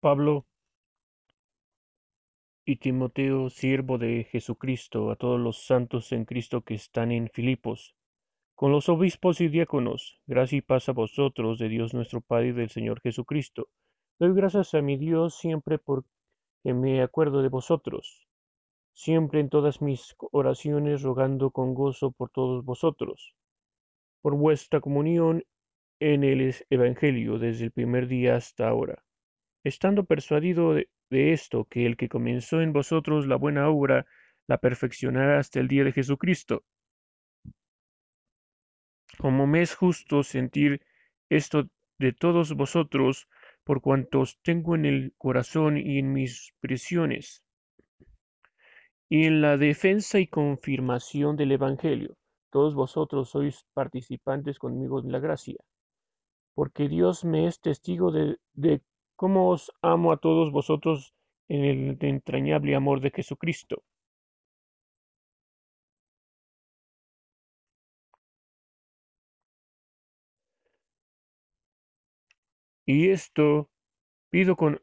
Pablo y Timoteo, siervo de Jesucristo, a todos los santos en Cristo que están en Filipos, con los obispos y diáconos, gracia y paz a vosotros de Dios nuestro Padre y del Señor Jesucristo. Doy gracias a mi Dios siempre porque me acuerdo de vosotros, siempre en todas mis oraciones rogando con gozo por todos vosotros, por vuestra comunión en el Evangelio desde el primer día hasta ahora estando persuadido de, esto, que el que comenzó en vosotros la buena obra, la perfeccionará hasta el día de Jesucristo. Como me es justo sentir esto de todos vosotros, por cuantos tengo en el corazón y en mis prisiones, y en la defensa y confirmación del Evangelio. Todos vosotros sois participantes conmigo en la gracia, porque Dios me es testigo de, de cómo os amo a todos vosotros en el entrañable amor de Jesucristo. Y esto pido con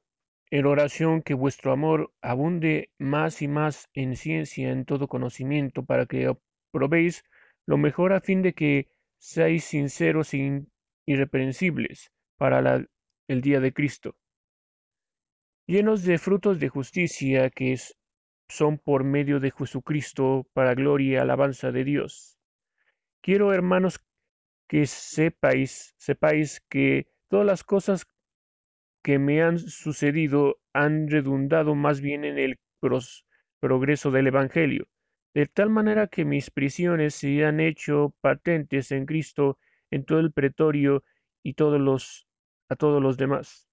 en oración que vuestro amor abunde más y más en ciencia, en todo conocimiento, para que probéis lo mejor a fin de que seáis sinceros e irreprensibles para el día de Cristo llenos de frutos de justicia que son por medio de Jesucristo para gloria y alabanza de Dios. Quiero, hermanos, que sepáis, sepáis que todas las cosas que me han sucedido han redundado más bien en el progreso del Evangelio, de tal manera que mis prisiones se han hecho patentes en Cristo en todo el pretorio y a todos los demás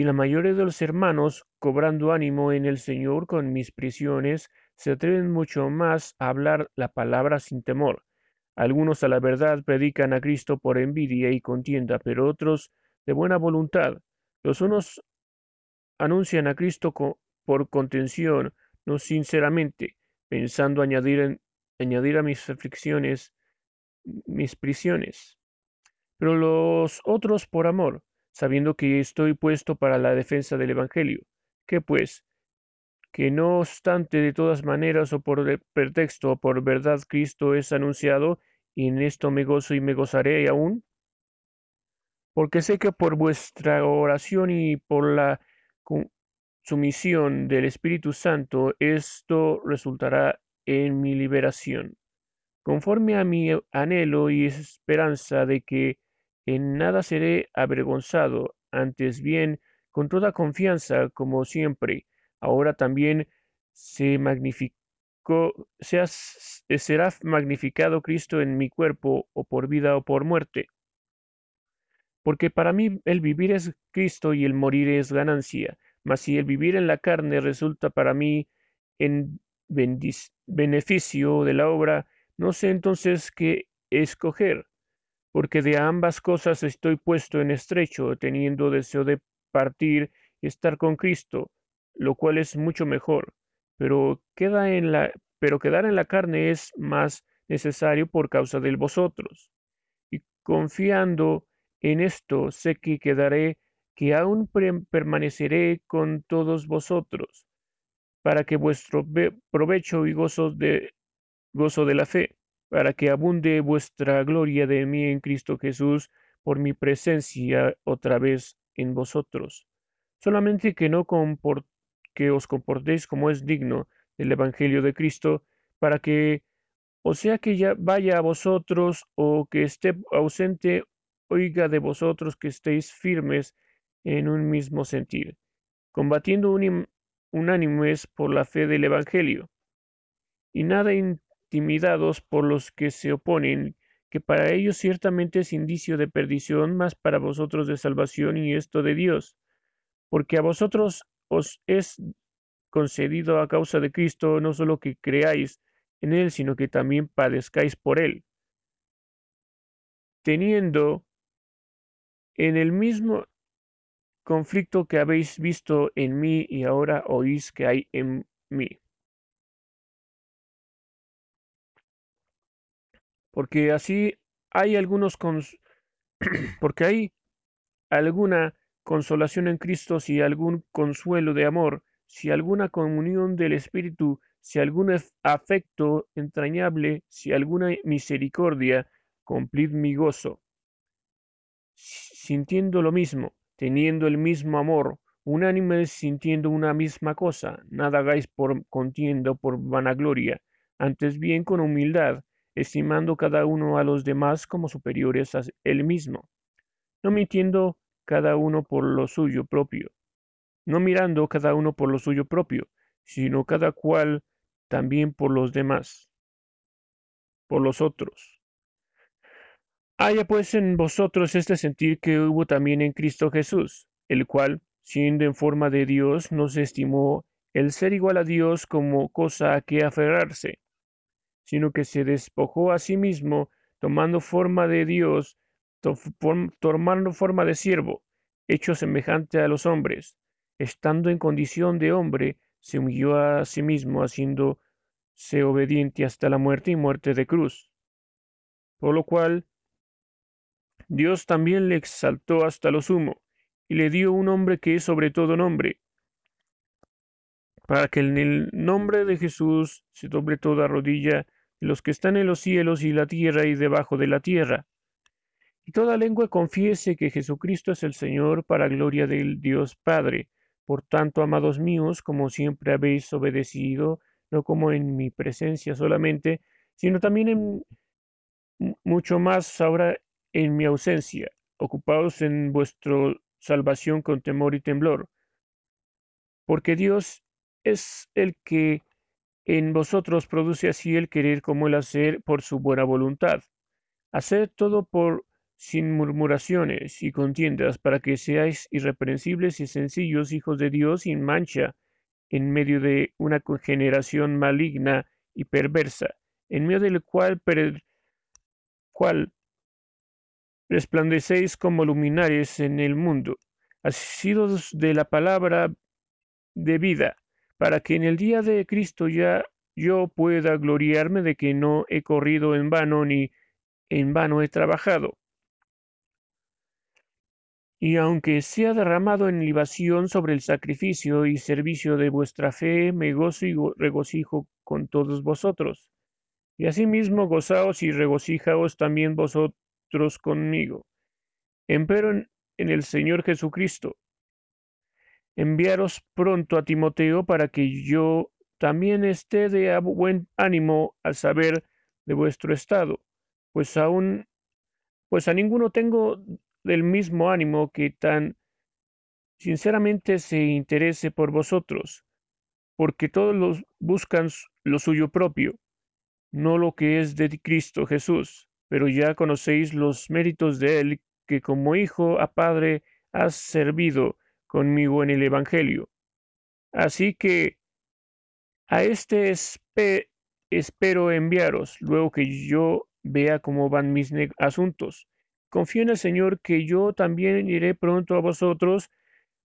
y la mayoría de los hermanos, cobrando ánimo en el Señor con mis prisiones, se atreven mucho más a hablar la palabra sin temor. Algunos a la verdad predican a Cristo por envidia y contienda, pero otros de buena voluntad. Los unos anuncian a Cristo por contención, no sinceramente, pensando añadir, añadir a mis aflicciones mis prisiones. Pero los otros por amor, sabiendo que estoy puesto para la defensa del Evangelio. ¿Qué pues? Que no obstante de todas maneras o por pretexto o por verdad Cristo es anunciado, y en esto me gozo y me gozaré aún. Porque sé que por vuestra oración y por la sumisión del Espíritu Santo esto resultará en mi liberación, conforme a mi anhelo y esperanza de que en nada seré avergonzado, antes bien, con toda confianza, como siempre, ahora también se magnificó, será magnificado Cristo en mi cuerpo, o por vida o por muerte. Porque para mí el vivir es Cristo y el morir es ganancia, mas si el vivir en la carne resulta para mí en beneficio de la obra, no sé entonces qué escoger porque de ambas cosas estoy puesto en estrecho, teniendo deseo de partir y estar con Cristo, lo cual es mucho mejor, pero, en la, pero quedar en la carne es más necesario por causa de vosotros. Y confiando en esto, sé que quedaré, que aún permaneceré con todos vosotros, para que vuestro provecho y gozo de, gozo de la fe para que abunde vuestra gloria de mí en Cristo Jesús por mi presencia otra vez en vosotros. Solamente que no que os comportéis como es digno del Evangelio de Cristo, para que, o sea que ya vaya a vosotros o que esté ausente, oiga de vosotros que estéis firmes en un mismo sentir, combatiendo unánimes por la fe del Evangelio, y nada intimidados por los que se oponen, que para ellos ciertamente es indicio de perdición, mas para vosotros de salvación y esto de Dios, porque a vosotros os es concedido a causa de Cristo no solo que creáis en Él, sino que también padezcáis por Él, teniendo en el mismo conflicto que habéis visto en mí y ahora oís que hay en mí. Porque así hay algunos porque hay alguna consolación en Cristo, si algún consuelo de amor, si alguna comunión del Espíritu, si algún afecto entrañable, si alguna misericordia, cumplid mi gozo. Sintiendo lo mismo, teniendo el mismo amor, unánimes sintiendo una misma cosa, nada hagáis por contienda por vanagloria, antes bien con humildad, estimando cada uno a los demás como superiores a él mismo, no mintiendo cada uno por lo suyo propio, no mirando cada uno por lo suyo propio, sino cada cual también por los demás, por los otros. Haya pues en vosotros este sentir que hubo también en Cristo Jesús, el cual, siendo en forma de Dios, no se estimó el ser igual a Dios como cosa a que aferrarse, sino que se despojó a sí mismo, tomando forma de Dios, tomando forma de siervo, hecho semejante a los hombres, estando en condición de hombre, se humilló a sí mismo, haciéndose obediente hasta la muerte y muerte de cruz. Por lo cual, Dios también le exaltó hasta lo sumo, y le dio un nombre que es sobre todo nombre, para que en el nombre de Jesús se doble toda rodilla los que están en los cielos y la tierra y debajo de la tierra. Y toda lengua confiese que Jesucristo es el Señor para gloria del Dios Padre. Por tanto, amados míos, como siempre habéis obedecido, no como en mi presencia solamente, sino también en mucho más ahora en mi ausencia, ocupados en vuestra salvación con temor y temblor, porque Dios es el que en vosotros produce así el querer como el hacer por su buena voluntad. Haced todo por sin murmuraciones y contiendas, para que seáis irreprensibles y sencillos hijos de Dios sin mancha, en medio de una generación maligna y perversa, en medio del cual, cual resplandecéis como luminares en el mundo, asidos de la palabra de vida, para que en el día de Cristo ya yo pueda gloriarme de que no he corrido en vano ni en vano he trabajado. Y aunque sea derramado en libación sobre el sacrificio y servicio de vuestra fe, me gozo y regocijo con todos vosotros. Y asimismo gozaos y regocijaos también vosotros conmigo. Empero en, en el Señor Jesucristo, enviaros pronto a Timoteo para que yo también esté de buen ánimo al saber de vuestro estado, pues aún, pues a ninguno tengo del mismo ánimo que tan sinceramente se interese por vosotros, porque todos los buscan lo suyo propio, no lo que es de Cristo Jesús, pero ya conocéis los méritos de él, que como hijo a padre has servido conmigo en el Evangelio. Así que a este espero enviaros, luego que yo vea cómo van mis asuntos. Confío en el Señor que yo también iré pronto a vosotros,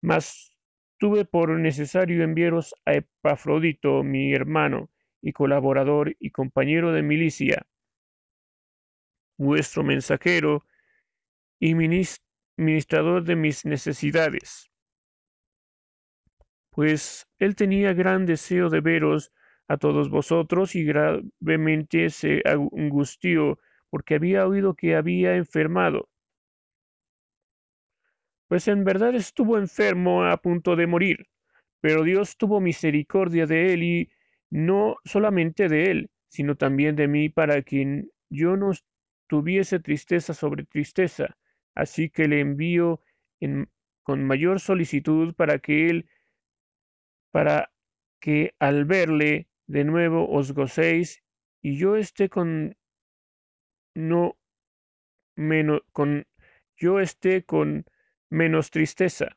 mas tuve por necesario enviaros a Epafrodito, mi hermano y colaborador y compañero de milicia, vuestro mensajero y ministrador de mis necesidades pues él tenía gran deseo de veros a todos vosotros y gravemente se angustió porque había oído que había enfermado. Pues en verdad estuvo enfermo a punto de morir, pero Dios tuvo misericordia de él y no solamente de él, sino también de mí para que yo no tuviese tristeza sobre tristeza. Así que le envío con mayor solicitud para que él para que al verle de nuevo os gocéis y yo esté con no menos con yo esté con menos tristeza.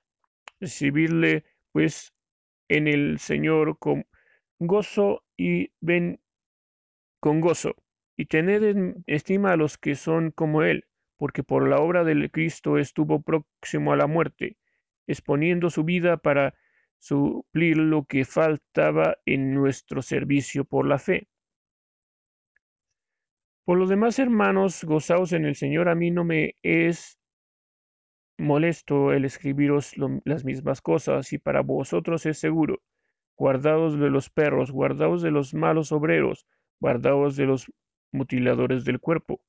Recibirle pues en el Señor con gozo y ven con gozo y tened en estima a los que son como Él, porque por la obra del Cristo estuvo próximo a la muerte, exponiendo su vida para suplir lo que faltaba en nuestro servicio por la fe. Por los demás hermanos, gozaos en el Señor, a mí no me es molesto el escribiros las mismas cosas, y para vosotros es seguro. Guardaos de los perros, guardaos de los malos obreros, guardaos de los mutiladores del cuerpo.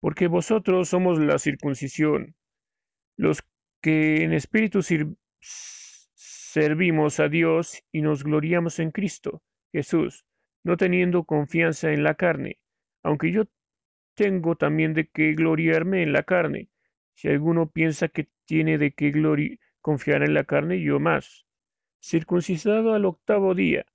Porque vosotros somos la circuncisión, los que en espíritu servimos a Dios y nos gloriamos en Cristo Jesús, no teniendo confianza en la carne, aunque yo tengo también de qué gloriarme en la carne. Si alguno piensa que tiene de qué confiar en la carne, yo más. Circuncisado al octavo día,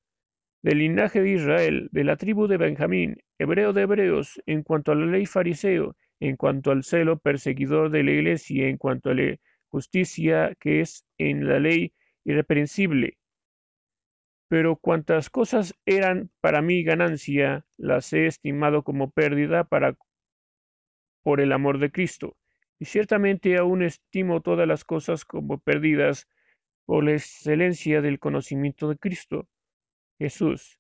del linaje de Israel, de la tribu de Benjamín, hebreo de hebreos, en cuanto a la ley fariseo, en cuanto al celo perseguidor de la iglesia, en cuanto a la justicia que es en la ley irreprensible. Pero cuantas cosas eran para mí ganancia, las he estimado como pérdida para por el amor de Cristo. Y ciertamente aún estimo todas las cosas como perdidas por la excelencia del conocimiento de Cristo, Jesús,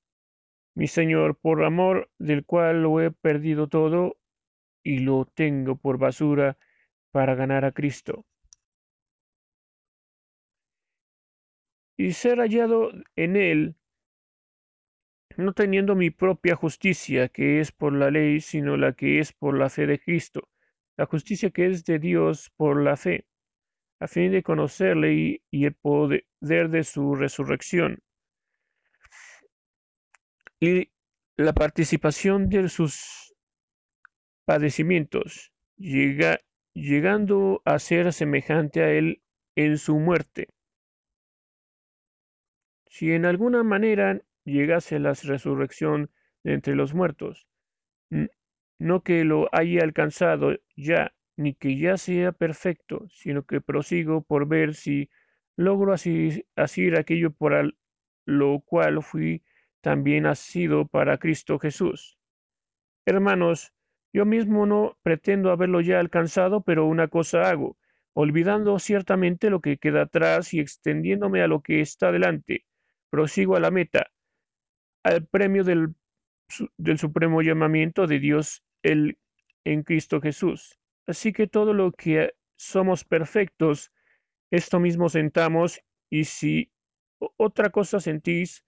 mi Señor, por amor del cual lo he perdido todo y lo tengo por basura para ganar a Cristo. Y ser hallado en Él, no teniendo mi propia justicia, que es por la ley, sino la que es por la fe de Cristo, la justicia que es de Dios por la fe, a fin de conocerle y, el poder de su resurrección y la participación de sus padecimientos, llega, llegando a ser semejante a él en su muerte. Si en alguna manera llegase la resurrección de entre los muertos, no que lo haya alcanzado ya, ni que ya sea perfecto, sino que prosigo por ver si logro asir aquello por lo cual fui también sido para Cristo Jesús. Hermanos, yo mismo no pretendo haberlo ya alcanzado, pero una cosa hago, olvidando ciertamente lo que queda atrás y extendiéndome a lo que está delante, prosigo a la meta, al premio del, del supremo llamamiento de Dios el, en Cristo Jesús. Así que todo lo que somos perfectos, esto mismo sentamos, y si otra cosa sentís,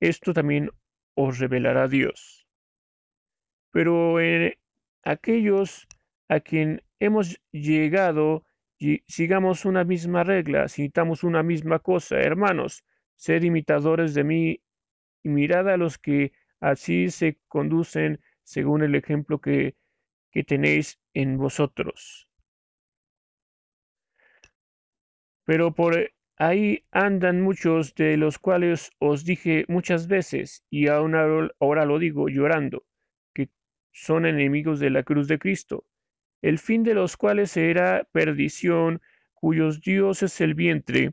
esto también os revelará Dios. Pero en aquellos a quien hemos llegado, sigamos una misma regla, citamos una misma cosa, hermanos, sed imitadores de mí y mirad a los que así se conducen según el ejemplo que, que tenéis en vosotros. Pero por Ahí andan muchos de los cuales os dije muchas veces, y aún ahora lo digo llorando, que son enemigos de la cruz de Cristo, el fin de los cuales será perdición, cuyos Dios es el vientre,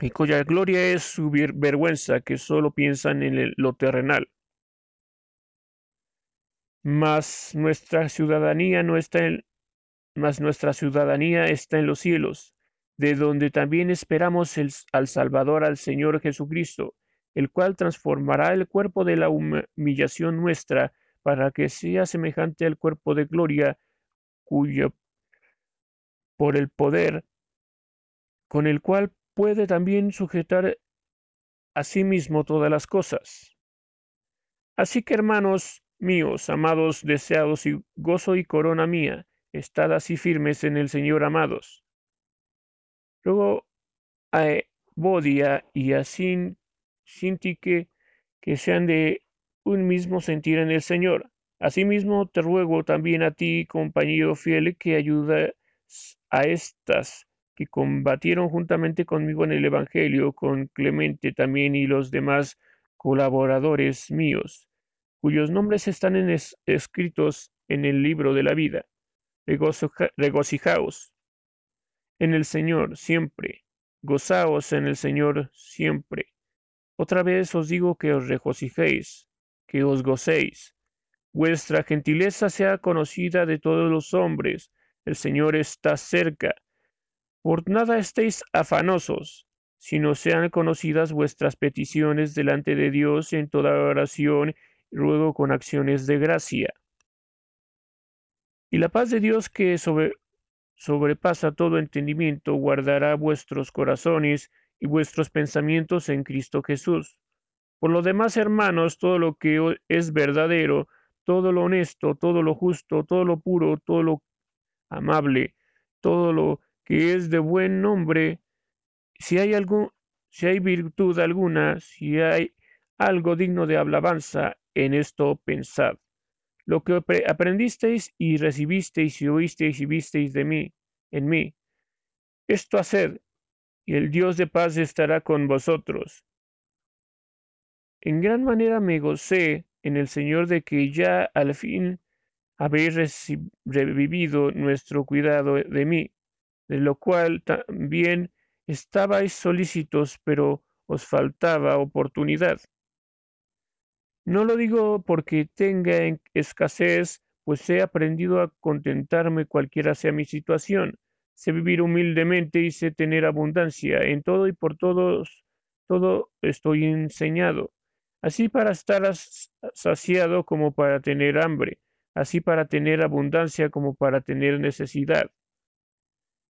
y cuya gloria es su vergüenza, que solo piensan en lo terrenal. Mas nuestra ciudadanía no está en, nuestra ciudadanía está en los cielos, de donde también esperamos al Salvador, al Señor Jesucristo, el cual transformará el cuerpo de la humillación nuestra para que sea semejante al cuerpo de gloria, cuyo por el poder con el cual puede también sujetar a sí mismo todas las cosas. Así que hermanos míos, amados, deseados y gozo y corona mía, Estad así firmes en el Señor, amados. Luego a Bodia y a Sintique que sean de un mismo sentir en el Señor. Asimismo te ruego también a ti, compañero fiel, que ayudes a estas que combatieron juntamente conmigo en el Evangelio, con Clemente también y los demás colaboradores míos, cuyos nombres están escritos en el libro de la vida regocijaos en el Señor siempre, gozaos en el Señor siempre. Otra vez os digo que os regocijéis, que os gocéis. Vuestra gentileza sea conocida de todos los hombres, el Señor está cerca. Por nada estéis afanosos, sino sean conocidas vuestras peticiones delante de Dios en toda oración y ruego con acciones de gracia Y la paz de Dios que sobre, sobrepasa todo entendimiento guardará vuestros corazones y vuestros pensamientos en Cristo Jesús. Por lo demás, hermanos, todo lo que es verdadero, todo lo honesto, todo lo justo, todo lo puro, todo lo amable, todo lo que es de buen nombre, si hay algún, si hay virtud alguna, si hay algo digno de alabanza, en esto pensad. Lo que aprendisteis y recibisteis y oísteis y visteis de mí, en mí, esto haced, y el Dios de paz estará con vosotros. En gran manera me gocé en el Señor de que ya al fin habéis revivido nuestro cuidado de mí, de lo cual también estabais solícitos, pero os faltaba oportunidad. No lo digo porque tenga escasez, pues he aprendido a contentarme cualquiera sea mi situación. Sé vivir humildemente y sé tener abundancia. En todo y por todos, todo estoy enseñado. Así para estar saciado como para tener hambre, así para tener abundancia como para tener necesidad.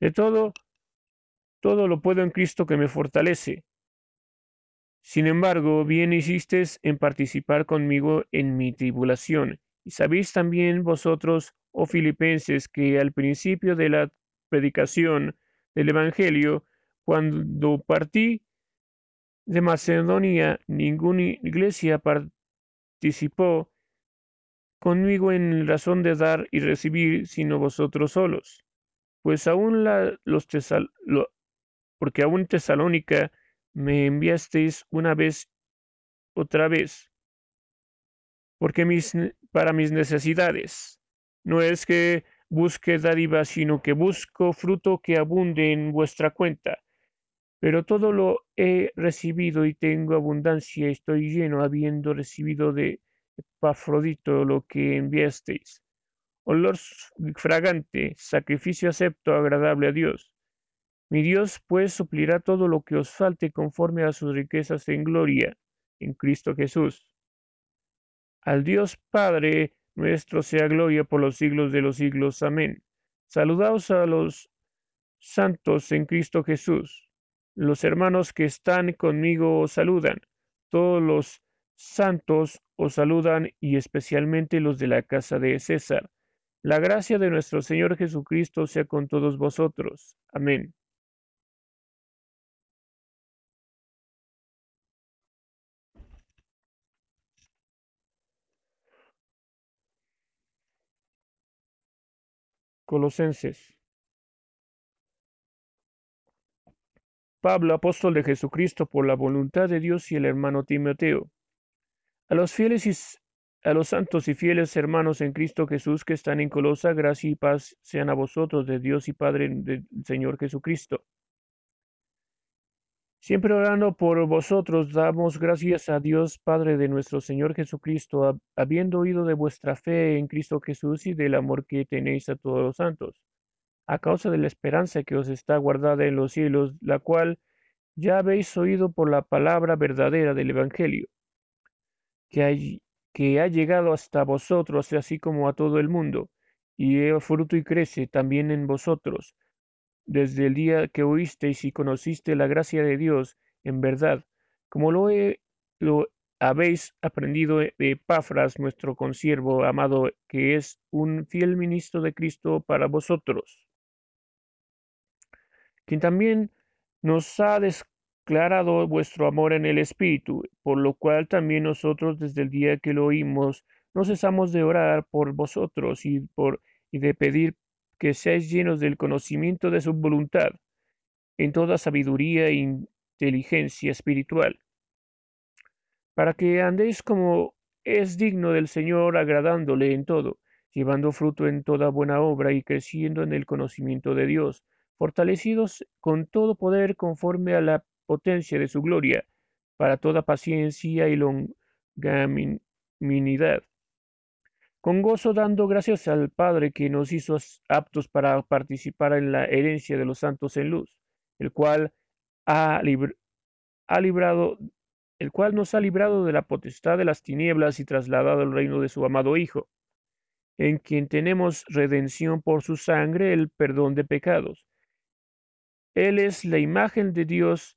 De todo, todo lo puedo en Cristo que me fortalece. Sin embargo, bien hicisteis en participar conmigo en mi tribulación. Y sabéis también vosotros, oh filipenses, que al principio de la predicación del Evangelio, cuando partí de Macedonia, ninguna iglesia participó conmigo en razón de dar y recibir, sino vosotros solos. Pues aún los tesal, porque aún Tesalónica me enviasteis una vez, otra vez, porque mis, para mis necesidades. No es que busque dádiva, sino que busco fruto que abunde en vuestra cuenta. Pero todo lo he recibido y tengo abundancia, estoy lleno, habiendo recibido de Epafrodito lo que enviasteis. Olor fragante, sacrificio acepto, agradable a Dios. Mi Dios pues suplirá todo lo que os falte conforme a sus riquezas en gloria, en Cristo Jesús. Al Dios Padre nuestro sea gloria por los siglos de los siglos. Amén. Saludaos a los santos en Cristo Jesús. Los hermanos que están conmigo os saludan. Todos los santos os saludan y especialmente los de la casa de César. La gracia de nuestro Señor Jesucristo sea con todos vosotros. Amén. Colosenses. Pablo, apóstol de Jesucristo por la voluntad de Dios y el hermano Timoteo. A los fieles a los santos y fieles hermanos en Cristo Jesús que están en Colosa, gracia y paz sean a vosotros de Dios y Padre del Señor Jesucristo. Siempre orando por vosotros, damos gracias a Dios Padre de nuestro Señor Jesucristo, habiendo oído de vuestra fe en Cristo Jesús y del amor que tenéis a todos los santos, a causa de la esperanza que os está guardada en los cielos, la cual ya habéis oído por la palabra verdadera del Evangelio, que, que ha llegado hasta vosotros, así como a todo el mundo, y es fruto y crece también en vosotros. Desde el día que oísteis y conociste la gracia de Dios en verdad, como lo, lo habéis aprendido de Epafras, nuestro consiervo amado, que es un fiel ministro de Cristo para vosotros, quien también nos ha declarado vuestro amor en el Espíritu, por lo cual también nosotros desde el día que lo oímos, no cesamos de orar por vosotros y, por, y de pedir que seáis llenos del conocimiento de su voluntad, en toda sabiduría e inteligencia espiritual, para que andéis como es digno del Señor, agradándole en todo, llevando fruto en toda buena obra y creciendo en el conocimiento de Dios, fortalecidos con todo poder conforme a la potencia de su gloria, para toda paciencia y longanimidad con gozo dando gracias al Padre que nos hizo aptos para participar en la herencia de los santos en luz, el cual ha, librado el cual nos ha librado de la potestad de las tinieblas y trasladado al reino de su amado Hijo, en quien tenemos redención por su sangre, el perdón de pecados. Él es la imagen de Dios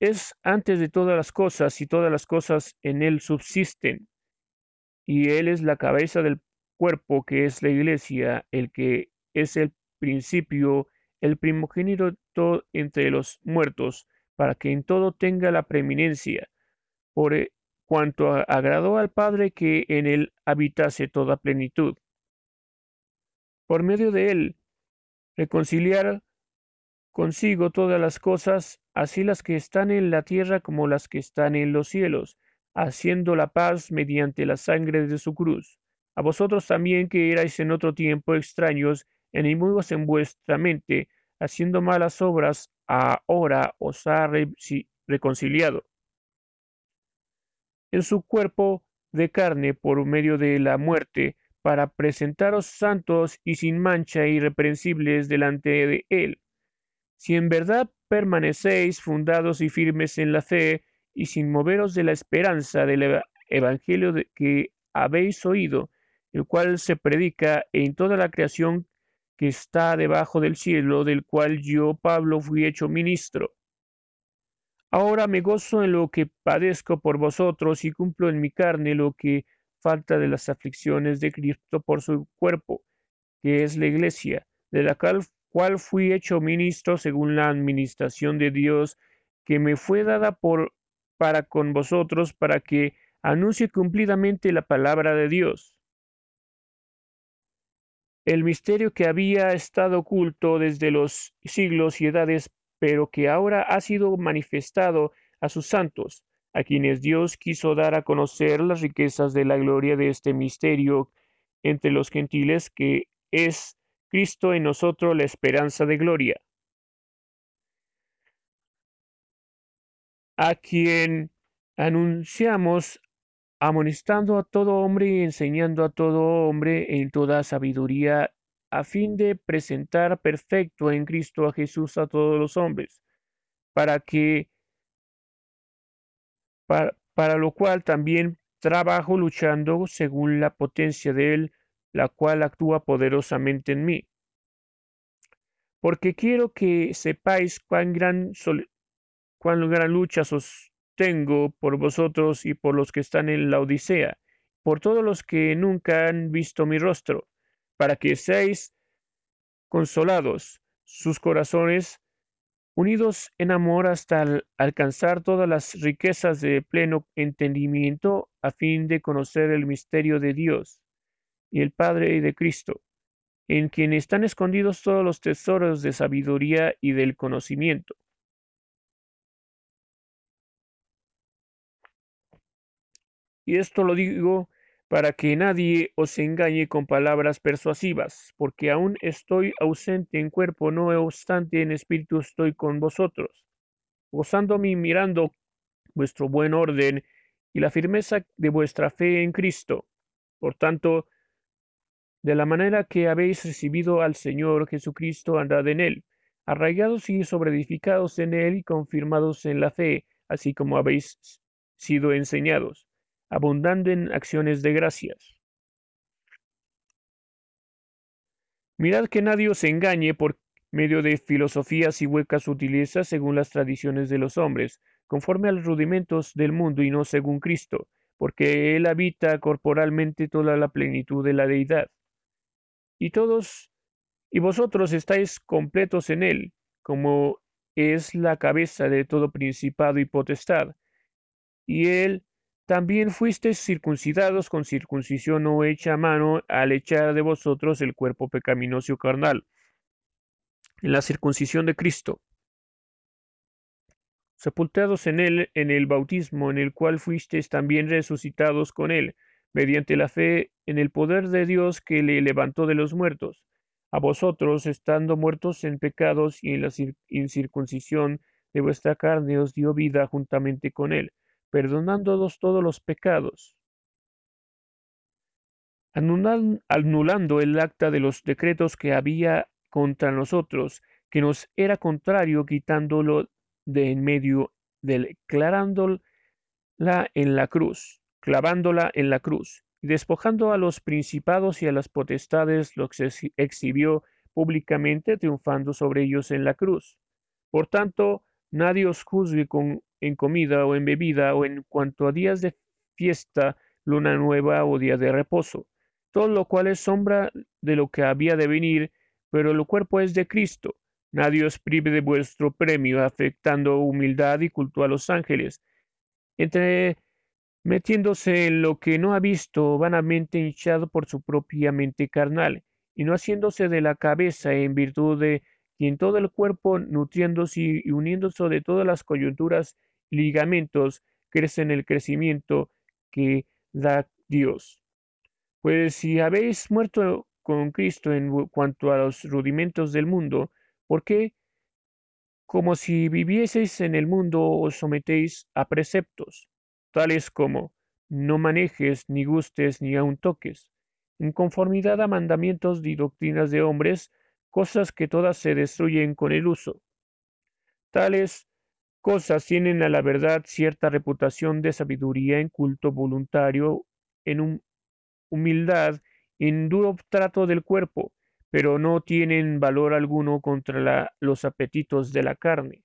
es antes de todas las cosas y todas las cosas en Él subsisten. Y Él es la cabeza del cuerpo que es la iglesia, el que es el principio, el primogénito entre los muertos, para que en todo tenga la preeminencia, por e, cuanto agradó al Padre que en él habitase toda plenitud por medio de él, reconciliar consigo todas las cosas, así las que están en la tierra como las que están en los cielos, haciendo la paz mediante la sangre de su cruz. A vosotros también que erais en otro tiempo extraños, enemigos en vuestra mente, haciendo malas obras, ahora os ha reconciliado. En su cuerpo de carne por medio de la muerte, para presentaros santos y sin mancha irreprensibles delante de Él. Si en verdad permanecéis fundados y firmes en la fe, y sin moveros de la esperanza del Evangelio que habéis oído, el cual se predica en toda la creación que está debajo del cielo, del cual yo, Pablo, fui hecho ministro. Ahora me gozo en lo que padezco por vosotros y cumplo en mi carne lo que falta de las aflicciones de Cristo por su cuerpo, que es la iglesia, de la cual, fui hecho ministro según la administración de Dios que me fue dada por para con vosotros para que anuncie cumplidamente la palabra de Dios. El misterio que había estado oculto desde los siglos y edades, pero que ahora ha sido manifestado a sus santos, a quienes Dios quiso dar a conocer las riquezas de la gloria de este misterio entre los gentiles, que es Cristo en nosotros la esperanza de gloria. A quien anunciamos amonestando a todo hombre y enseñando a todo hombre en toda sabiduría, a fin de presentar perfecto en Cristo a Jesús a todos los hombres, para que para, lo cual también trabajo luchando según la potencia de Él, la cual actúa poderosamente en mí. Porque quiero que sepáis cuán gran, cuán gran lucha sostengo por vosotros y por los que están en la Odisea, por todos los que nunca han visto mi rostro, para que seáis consolados sus corazones unidos en amor hasta alcanzar todas las riquezas de pleno entendimiento a fin de conocer el misterio de Dios y el Padre de Cristo, en quien están escondidos todos los tesoros de sabiduría y del conocimiento. Y esto lo digo para que nadie os engañe con palabras persuasivas, porque aún estoy ausente en cuerpo, no obstante en espíritu estoy con vosotros, gozándome y mirando vuestro buen orden y la firmeza de vuestra fe en Cristo. Por tanto, de la manera que habéis recibido al Señor Jesucristo, andad en él, arraigados y sobreedificados en él y confirmados en la fe, así como habéis sido enseñados abundando en acciones de gracias. Mirad que nadie os engañe por medio de filosofías y huecas sutilezas según las tradiciones de los hombres, conforme a los rudimentos del mundo y no según Cristo, porque Él habita corporalmente toda la plenitud de la deidad. Y todos y vosotros estáis completos en Él, como es la cabeza de todo principado y potestad. Y Él también fuisteis circuncidados con circuncisión no hecha a mano al echar de vosotros el cuerpo pecaminoso carnal, en la circuncisión de Cristo, sepultados en él en el bautismo en el cual fuisteis también resucitados con él, mediante la fe en el poder de Dios que le levantó de los muertos, a vosotros, estando muertos en pecados y en la incircuncisión de vuestra carne, os dio vida juntamente con él, perdonándonos todos los pecados, anulando el acta de los decretos que había contra nosotros, que nos era contrario, quitándolo de en medio declarándola en la cruz, clavándola en la cruz, y despojando a los principados y a las potestades, los exhibió públicamente, triunfando sobre ellos en la cruz. Por tanto, nadie os juzgue con, en comida o en bebida o en cuanto a días de fiesta, luna nueva o día de reposo, todo lo cual es sombra de lo que había de venir, pero el cuerpo es de Cristo. Nadie os prive de vuestro premio, afectando humildad y culto a los ángeles, entre metiéndose en lo que no ha visto, vanamente hinchado por su propia mente carnal, y no haciéndose de la cabeza en virtud de quien todo el cuerpo, nutriéndose y uniéndose de todas las coyunturas y ligamentos, crece en el crecimiento que da Dios. Pues si habéis muerto con Cristo en cuanto a los rudimentos del mundo, ¿por qué, como si vivieseis en el mundo, os sometéis a preceptos, tales como no manejes, ni gustes, ni aun toques, en conformidad a mandamientos y doctrinas de hombres, cosas que todas se destruyen con el uso. Tales cosas tienen a la verdad cierta reputación de sabiduría en culto voluntario, en humildad, en duro trato del cuerpo, pero no tienen valor alguno contra los apetitos de la carne.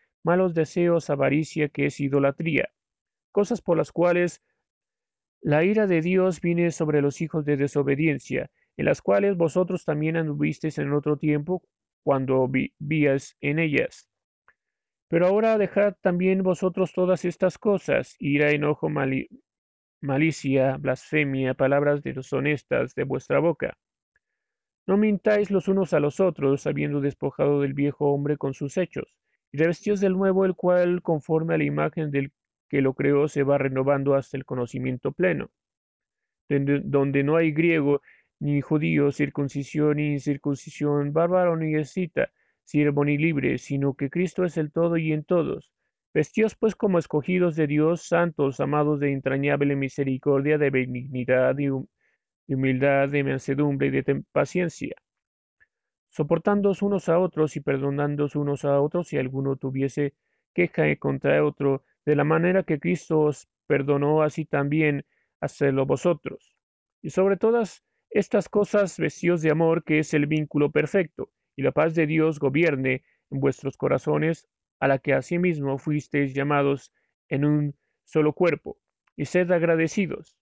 malos deseos, avaricia, que es idolatría, cosas por las cuales la ira de Dios viene sobre los hijos de desobediencia, en las cuales vosotros también anduvisteis en otro tiempo cuando vivíais en ellas. Pero ahora dejad también vosotros todas estas cosas, ira, enojo, malicia, blasfemia, palabras deshonestas de vuestra boca. No mintáis los unos a los otros, habiendo despojado del viejo hombre con sus hechos, y revestíos del nuevo, el cual, conforme a la imagen del que lo creó, se va renovando hasta el conocimiento pleno, donde, no hay griego, ni judío, circuncisión, ni incircuncisión, bárbaro, ni escita, siervo ni libre, sino que Cristo es el todo y en todos. Vestíos pues como escogidos de Dios, santos, amados de entrañable misericordia, de benignidad, de, humildad, de mansedumbre y de paciencia, soportándoos unos a otros y perdonándoos unos a otros si alguno tuviese queja contra otro, de la manera que Cristo os perdonó, así también hacedlo vosotros. Y sobre todas estas cosas vestíos de amor, que es el vínculo perfecto, y la paz de Dios gobierne en vuestros corazones, a la que asimismo fuisteis llamados en un solo cuerpo, y sed agradecidos.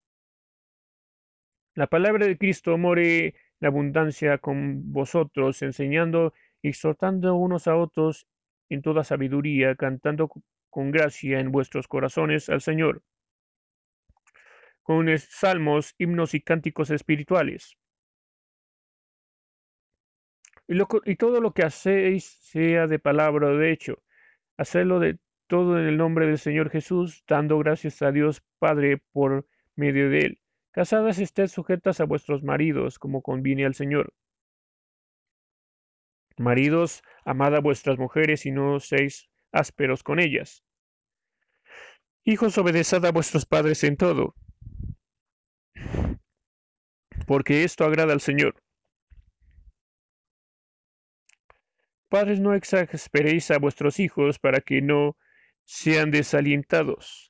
La palabra de Cristo more en abundancia con vosotros, enseñando y exhortando unos a otros en toda sabiduría, cantando con gracia en vuestros corazones al Señor, con salmos, himnos y cánticos espirituales. Y, y todo lo que hacéis sea de palabra o de hecho, Hacedlo de todo en el nombre del Señor Jesús, dando gracias a Dios Padre por medio de él. Casadas estén sujetas a vuestros maridos, como conviene al Señor. Maridos, amad a vuestras mujeres y no seáis ásperos con ellas. Hijos, obedeced a vuestros padres en todo, porque esto agrada al Señor. Padres, no exasperéis a vuestros hijos para que no sean desalientados.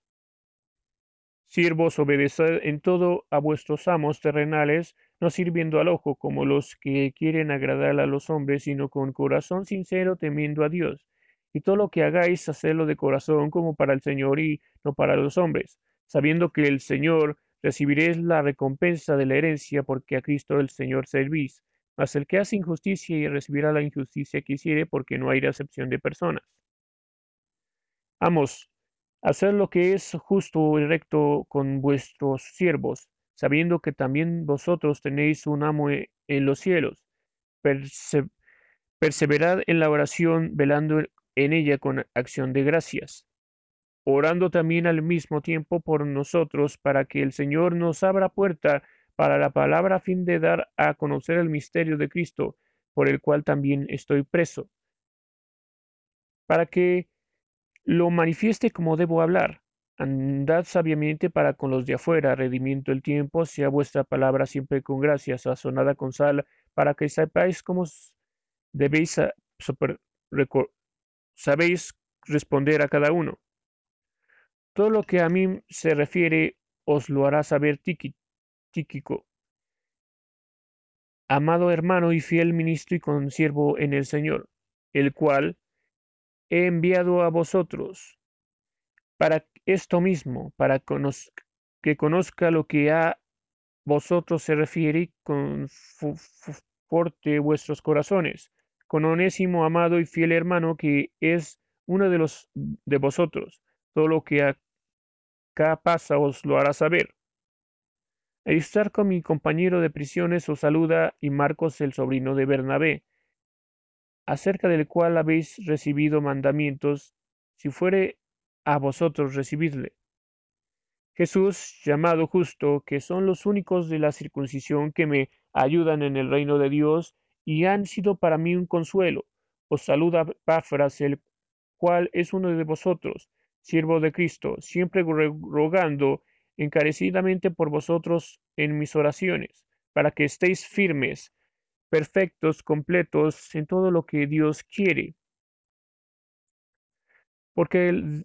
Siervos, obedeced en todo a vuestros amos terrenales, no sirviendo al ojo como los que quieren agradar a los hombres, sino con corazón sincero temiendo a Dios. Y todo lo que hagáis, hacedlo de corazón como para el Señor y no para los hombres, sabiendo que el Señor recibiréis la recompensa de la herencia, porque a Cristo el Señor servís. Mas el que hace injusticia y recibirá la injusticia que hiciere, porque no hay acepción de personas. Amos, hacer lo que es justo y recto con vuestros siervos, sabiendo que también vosotros tenéis un amo e-, en los cielos. perseverad en la oración, velando en ella con acción de gracias orando también al mismo tiempo por nosotros para que el Señor nos abra puerta para la palabra a fin de dar a conocer el misterio de Cristo, por el cual también estoy preso, para que lo manifieste como debo hablar. Andad sabiamente para con los de afuera, redimiendo el tiempo, sea vuestra palabra siempre con gracia, sazonada con sal, para que sepáis cómo debéis sabéis responder a cada uno. Todo lo que a mí se refiere os lo hará saber Tíquico, amado hermano y fiel ministro y consiervo en el Señor, el cual he enviado a vosotros para esto mismo, para que conozca lo que a vosotros se refiere y conforte vuestros corazones, con onésimo amado y fiel hermano que es uno de los de vosotros, todo lo que pasa os lo hará saber. con mi compañero de prisiones, os saluda y Marcos el sobrino de Bernabé, acerca del cual habéis recibido mandamientos, si fuere a vosotros recibidle. Jesús, llamado justo, que son los únicos de la circuncisión que me ayudan en el reino de Dios y han sido para mí un consuelo. Os saluda Páfras, el cual es uno de vosotros, siervo de Cristo, siempre rogando encarecidamente por vosotros en mis oraciones, para que estéis firmes, perfectos, completos en todo lo que Dios quiere. Porque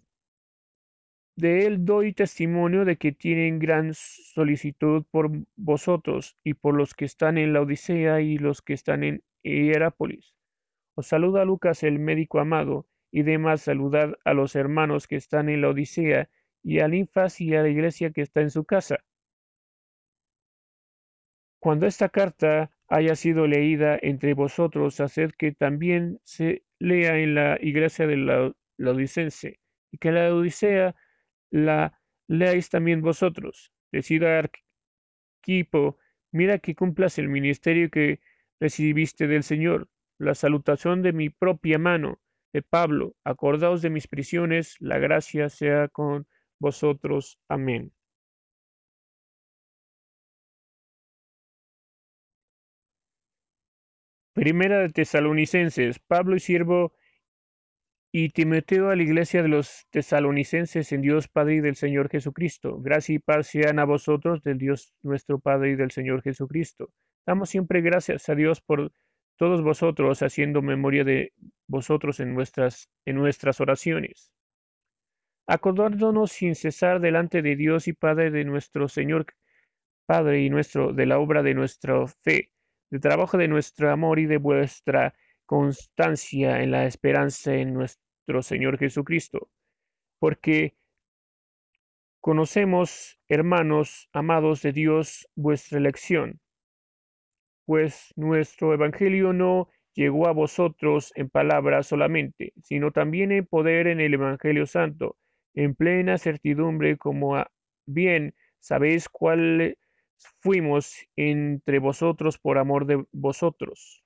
de él doy testimonio de que tienen gran solicitud por vosotros y por los que están en la Odisea y los que están en Hierápolis. Os saluda Lucas el médico amado, y demás saludad a los hermanos que están en la Odisea y a Linfas y a la iglesia que está en su casa. Cuando esta carta haya sido leída entre vosotros, haced que también se lea en la iglesia de la, Odicense, y que la Odisea la leáis también vosotros. Decida Arquipo, mira que cumplas el ministerio que recibiste del Señor, la salutación de mi propia mano, Pablo, acordaos de mis prisiones, la gracia sea con vosotros. Amén. Primera de Tesalonicenses, Pablo y siervo y Timoteo a la iglesia de los tesalonicenses en Dios Padre y del Señor Jesucristo. Gracia y paz sean a vosotros del Dios nuestro Padre y del Señor Jesucristo. Damos siempre gracias a Dios por todos vosotros haciendo memoria de vosotros en nuestras, en nuestras oraciones, acordándonos sin cesar delante de Dios y Padre de nuestro Señor, Padre y nuestro, de la obra de nuestra fe, del trabajo de nuestro amor y de vuestra constancia en la esperanza en nuestro Señor Jesucristo, porque conocemos, hermanos amados de Dios, vuestra elección pues nuestro Evangelio no llegó a vosotros en palabras solamente, sino también en poder en el Evangelio Santo, en plena certidumbre, como bien sabéis cuál fuimos entre vosotros por amor de vosotros.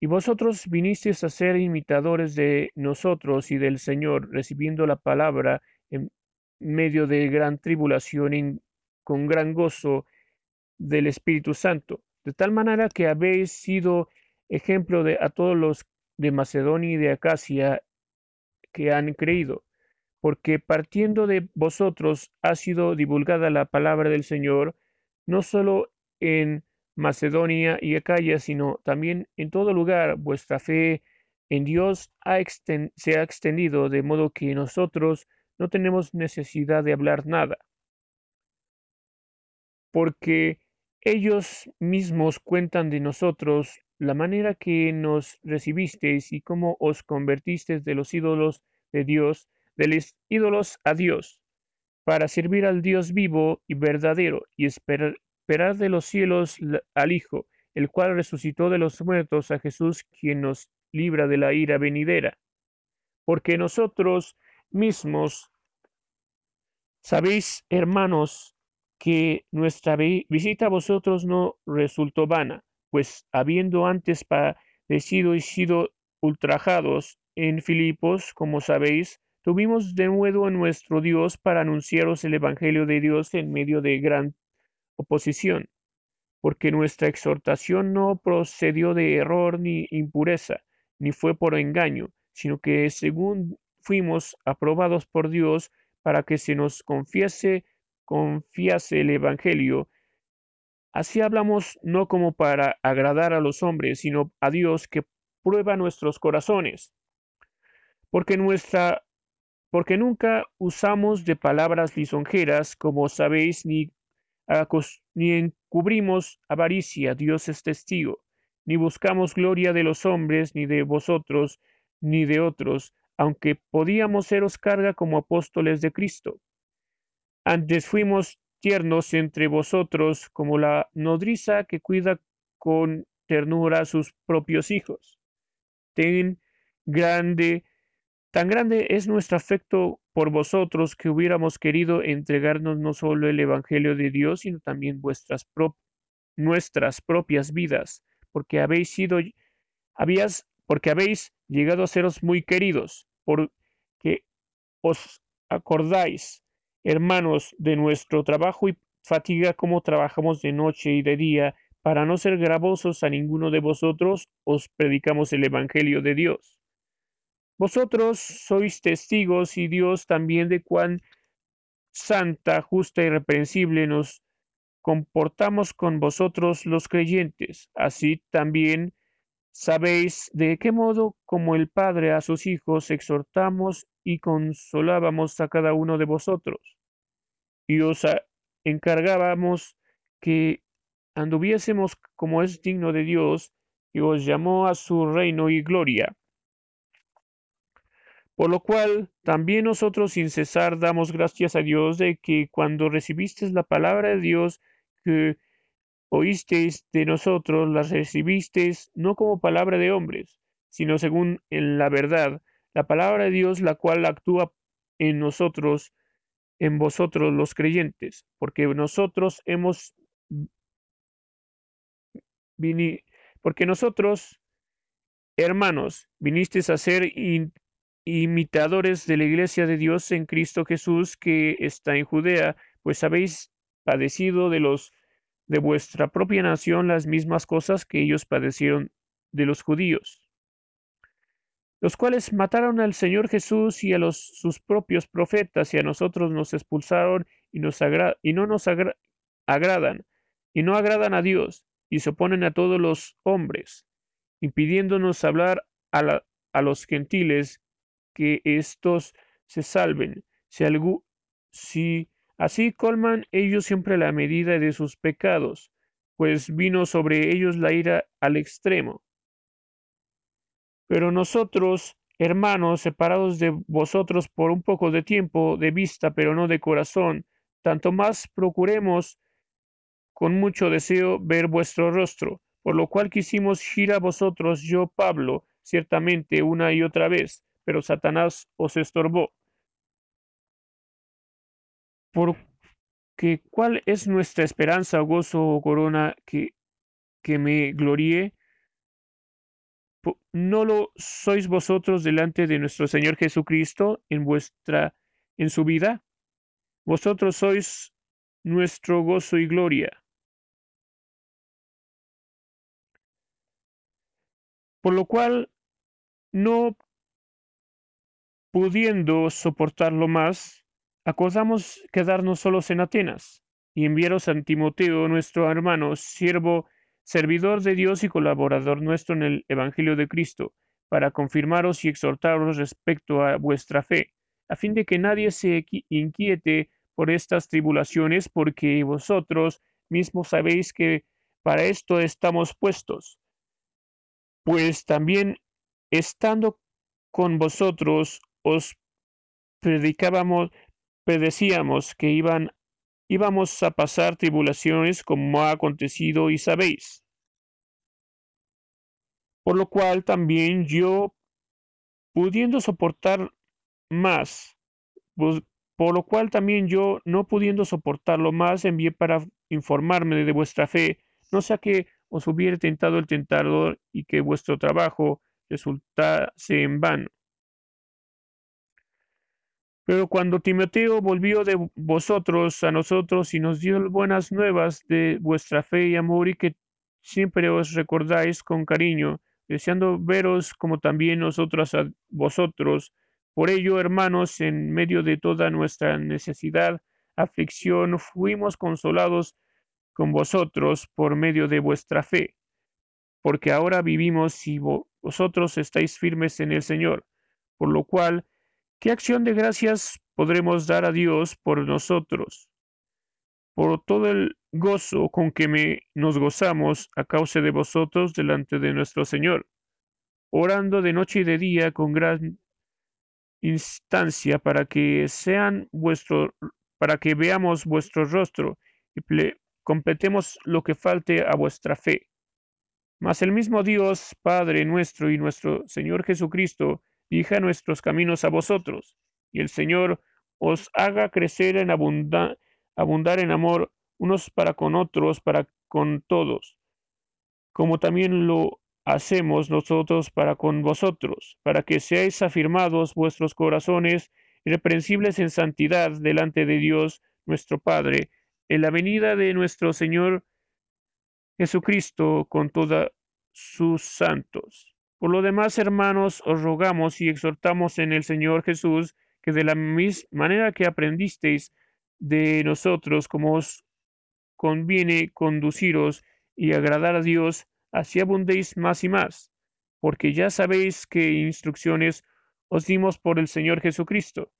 Y vosotros vinisteis a ser imitadores de nosotros y del Señor, recibiendo la palabra en medio de gran tribulación y con gran gozo del Espíritu Santo, de tal manera que habéis sido ejemplo de, a todos los de Macedonia y de Acacia que han creído, porque partiendo de vosotros ha sido divulgada la palabra del Señor, no solo en Macedonia y Acaya, sino también en todo lugar vuestra fe en Dios se ha extendido, de modo que nosotros no tenemos necesidad de hablar nada, porque ellos mismos cuentan de nosotros la manera que nos recibisteis y cómo os convertisteis de los ídolos de Dios, de los ídolos a Dios, para servir al Dios vivo y verdadero y esperar, esperar de los cielos al Hijo, el cual resucitó de los muertos a Jesús, quien nos libra de la ira venidera. Porque nosotros mismos sabéis, hermanos, que nuestra visita a vosotros no resultó vana, pues habiendo antes padecido y sido ultrajados en Filipos, como sabéis, tuvimos de nuevo a nuestro Dios para anunciaros el Evangelio de Dios en medio de gran oposición, porque nuestra exhortación no procedió de error ni impureza, ni fue por engaño, sino que según fuimos aprobados por Dios para que se nos confiese confiase el Evangelio. Así hablamos no como para agradar a los hombres, sino a Dios que prueba nuestros corazones. Porque nuestra porque nunca usamos de palabras lisonjeras, como sabéis, ni, ni encubrimos avaricia, Dios es testigo, ni buscamos gloria de los hombres, ni de vosotros, ni de otros, aunque podíamos seros carga como apóstoles de Cristo. Antes fuimos tiernos entre vosotros como la nodriza que cuida con ternura a sus propios hijos. Ten grande, tan grande es nuestro afecto por vosotros que hubiéramos querido entregarnos no solo el Evangelio de Dios, sino también vuestras nuestras propias vidas, porque habéis sido, habías, porque habéis llegado a seros muy queridos, porque os acordáis hermanos, de nuestro trabajo y fatiga como trabajamos de noche y de día, para no ser gravosos a ninguno de vosotros, os predicamos el Evangelio de Dios. Vosotros sois testigos y Dios también de cuán santa, justa y reprensible nos comportamos con vosotros los creyentes. Así también sabéis de qué modo como el Padre a sus hijos exhortamos y consolábamos a cada uno de vosotros. Y os encargábamos que anduviésemos como es digno de Dios, que os llamó a su reino y gloria. Por lo cual también nosotros sin cesar damos gracias a Dios de que cuando recibisteis la palabra de Dios que oísteis de nosotros, la recibisteis no como palabra de hombres, sino según en la verdad, la palabra de Dios, la cual actúa en nosotros, en vosotros los creyentes, porque nosotros hemos porque nosotros, hermanos, vinisteis a ser imitadores de la iglesia de Dios en Cristo Jesús que está en Judea, pues habéis padecido de los de vuestra propia nación las mismas cosas que ellos padecieron de los judíos. Los cuales mataron al Señor Jesús y a los, sus propios profetas y a nosotros nos expulsaron y, nos no nos agradan y no agradan a Dios y se oponen a todos los hombres, impidiéndonos hablar a los gentiles que éstos se salven. Si, así colman ellos siempre la medida de sus pecados, pues vino sobre ellos la ira al extremo pero nosotros, hermanos, separados de vosotros por un poco de tiempo, de vista, pero no de corazón, tanto más procuremos con mucho deseo ver vuestro rostro, por lo cual quisimos ir a vosotros, yo, Pablo, ciertamente una y otra vez, pero Satanás os estorbó. Porque cuál es nuestra esperanza, gozo o corona que, que me gloríe, ¿No lo sois vosotros delante de nuestro Señor Jesucristo en vuestra en su vida? Vosotros sois nuestro gozo y gloria. Por lo cual, no pudiendo soportarlo más, acordamos quedarnos solos en Atenas y enviaros a Timoteo, nuestro hermano, siervo servidor de Dios y colaborador nuestro en el Evangelio de Cristo, para confirmaros y exhortaros respecto a vuestra fe, a fin de que nadie se inquiete por estas tribulaciones, porque vosotros mismos sabéis que para esto estamos puestos. Pues también estando con vosotros os predicábamos predecíamos que iban, íbamos a pasar tribulaciones como ha acontecido y sabéis. Por lo cual también yo, pudiendo soportar más, pues, por lo cual también yo, no pudiendo soportarlo más, envié para informarme de vuestra fe, no sea que os hubiere tentado el tentador y que vuestro trabajo resultase en vano. Pero cuando Timoteo volvió de vosotros a nosotros y nos dio buenas nuevas de vuestra fe y amor y que siempre os recordáis con cariño, deseando veros como también nosotros a vosotros, por ello, hermanos, en medio de toda nuestra necesidad, aflicción, fuimos consolados con vosotros por medio de vuestra fe, porque ahora vivimos si vosotros estáis firmes en el Señor, por lo cual ¿Qué acción de gracias podremos dar a Dios por nosotros? Por todo el gozo con que nos gozamos a causa de vosotros delante de nuestro Señor, orando de noche y de día con gran instancia para que sean vuestro, para que veamos vuestro rostro y completemos lo que falte a vuestra fe. Mas el mismo Dios, Padre nuestro y nuestro Señor Jesucristo, dirija nuestros caminos a vosotros, y el Señor os haga crecer en abundar, en amor unos para con otros, para con todos, como también lo hacemos nosotros para con vosotros, para que seáis afirmados vuestros corazones irreprensibles en santidad delante de Dios nuestro Padre, en la venida de nuestro Señor Jesucristo con todos sus santos. Por lo demás, hermanos, os rogamos y exhortamos en el Señor Jesús que de la misma manera que aprendisteis de nosotros, como os conviene conduciros y agradar a Dios, así abundéis más y más, porque ya sabéis qué instrucciones os dimos por el Señor Jesucristo.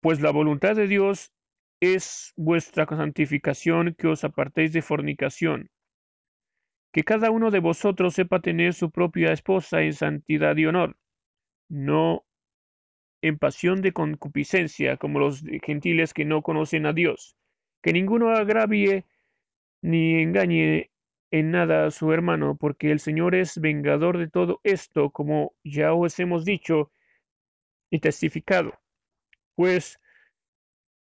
Pues la voluntad de Dios es vuestra santificación, que os apartéis de fornicación que cada uno de vosotros sepa tener su propia esposa en santidad y honor, no en pasión de concupiscencia como los gentiles que no conocen a Dios, que ninguno agravie ni engañe en nada a su hermano, porque el Señor es vengador de todo esto, como ya os hemos dicho y testificado. Pues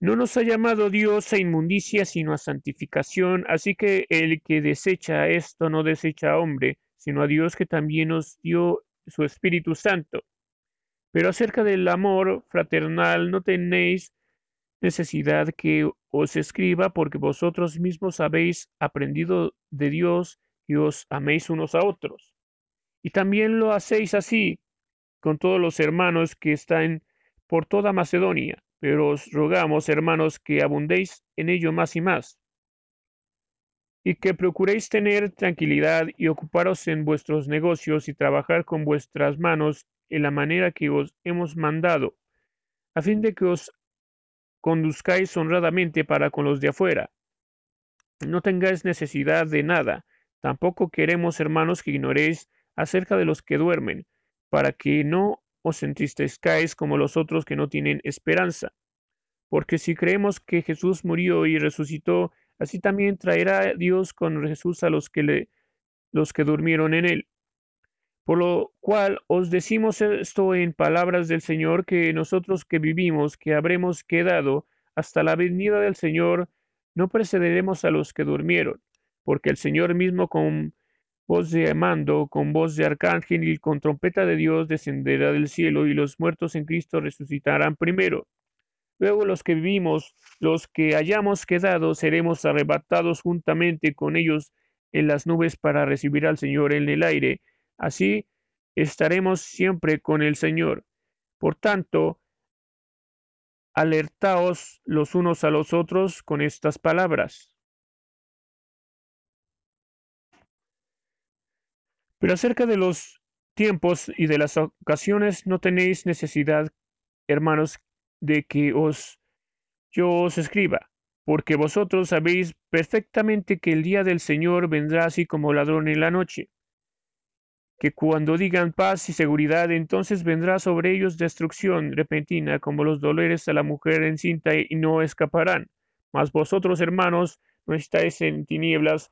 no nos ha llamado Dios a inmundicia, sino a santificación, así que el que desecha esto no desecha a hombre, sino a Dios que también nos dio su Espíritu Santo. Pero acerca del amor fraternal no tenéis necesidad que os escriba, porque vosotros mismos habéis aprendido de Dios y os améis unos a otros. Y también lo hacéis así con todos los hermanos que están por toda Macedonia pero os rogamos, hermanos, que abundéis en ello más y más, y que procuréis tener tranquilidad y ocuparos en vuestros negocios y trabajar con vuestras manos en la manera que os hemos mandado, a fin de que os conduzcáis honradamente para con los de afuera. No tengáis necesidad de nada, tampoco queremos, hermanos, que ignoréis acerca de los que duermen, para que no os entristezcáis como los otros que no tienen esperanza. Porque si creemos que Jesús murió y resucitó, así también traerá Dios con Jesús a los que, le, los que durmieron en él. Por lo cual os decimos esto en palabras del Señor, que nosotros que vivimos, que habremos quedado hasta la venida del Señor, no precederemos a los que durmieron, porque el Señor mismo con voz de mando, con voz de arcángel y con trompeta de Dios descenderá del cielo y los muertos en Cristo resucitarán primero. Luego los que vivimos, los que hayamos quedado, seremos arrebatados juntamente con ellos en las nubes para recibir al Señor en el aire. Así estaremos siempre con el Señor. Por tanto, alertaos los unos a los otros con estas palabras. Pero acerca de los tiempos y de las ocasiones no tenéis necesidad, hermanos, de que os yo os escriba, porque vosotros sabéis perfectamente que el día del Señor vendrá así como ladrón en la noche. que cuando digan paz y seguridad, entonces vendrá sobre ellos destrucción repentina, como los dolores a la mujer encinta, y no escaparán. Mas vosotros, hermanos, no estáis en tinieblas,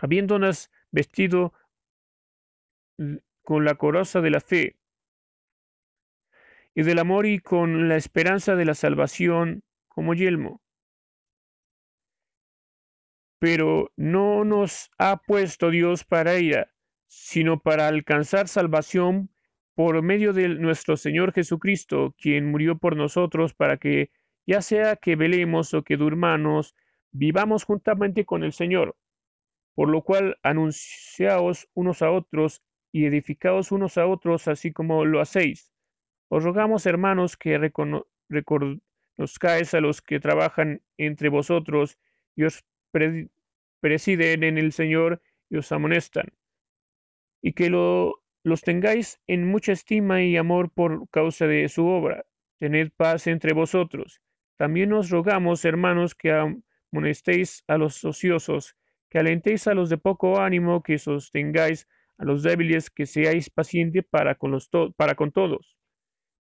habiéndonos vestido con la coraza de la fe y del amor y con la esperanza de la salvación como yelmo. Pero no nos ha puesto Dios para ira, sino para alcanzar salvación por medio de nuestro Señor Jesucristo, quien murió por nosotros para que, ya sea que velemos o que durmamos, vivamos juntamente con el Señor. Por lo cual anunciaos unos a otros y edificaos unos a otros, así como lo hacéis. Os rogamos, hermanos, que reconozcáis a los que trabajan entre vosotros y os presiden en el Señor y os amonestan y que los tengáis en mucha estima y amor por causa de su obra. Tened paz entre vosotros. También os rogamos, hermanos, que amonestéis a los ociosos, que alentéis a los de poco ánimo, que sostengáis a los débiles, que seáis pacientes para con, los para con todos.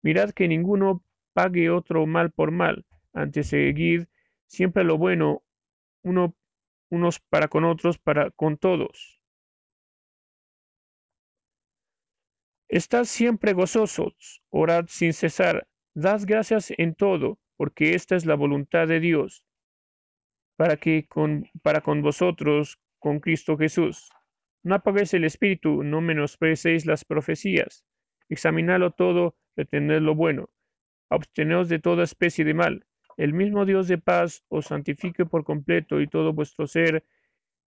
Mirad que ninguno pague otro mal por mal, antes seguid siempre lo bueno, uno, unos para con otros, para con todos. Estad siempre gozosos, orad sin cesar, dad gracias en todo, porque esta es la voluntad de Dios, para que con, para con vosotros, con Cristo Jesús. No apaguéis el espíritu, no menosprecéis las profecías. Examinadlo todo, retened lo bueno. Absteneos de toda especie de mal. El mismo Dios de paz os santifique por completo y todo vuestro ser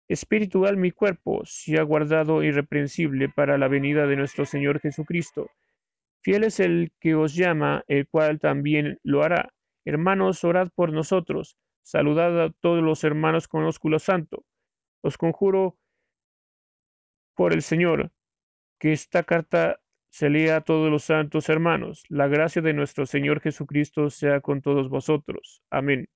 espiritual mi cuerpo ha guardado irreprensible para la venida de nuestro Señor Jesucristo. Fiel es el que os llama, el cual también lo hará. Hermanos, orad por nosotros. Saludad a todos los hermanos con ósculo santo. Os conjuro por el Señor que esta carta se lea a todos los santos hermanos. La gracia de nuestro Señor Jesucristo sea con todos vosotros. Amén.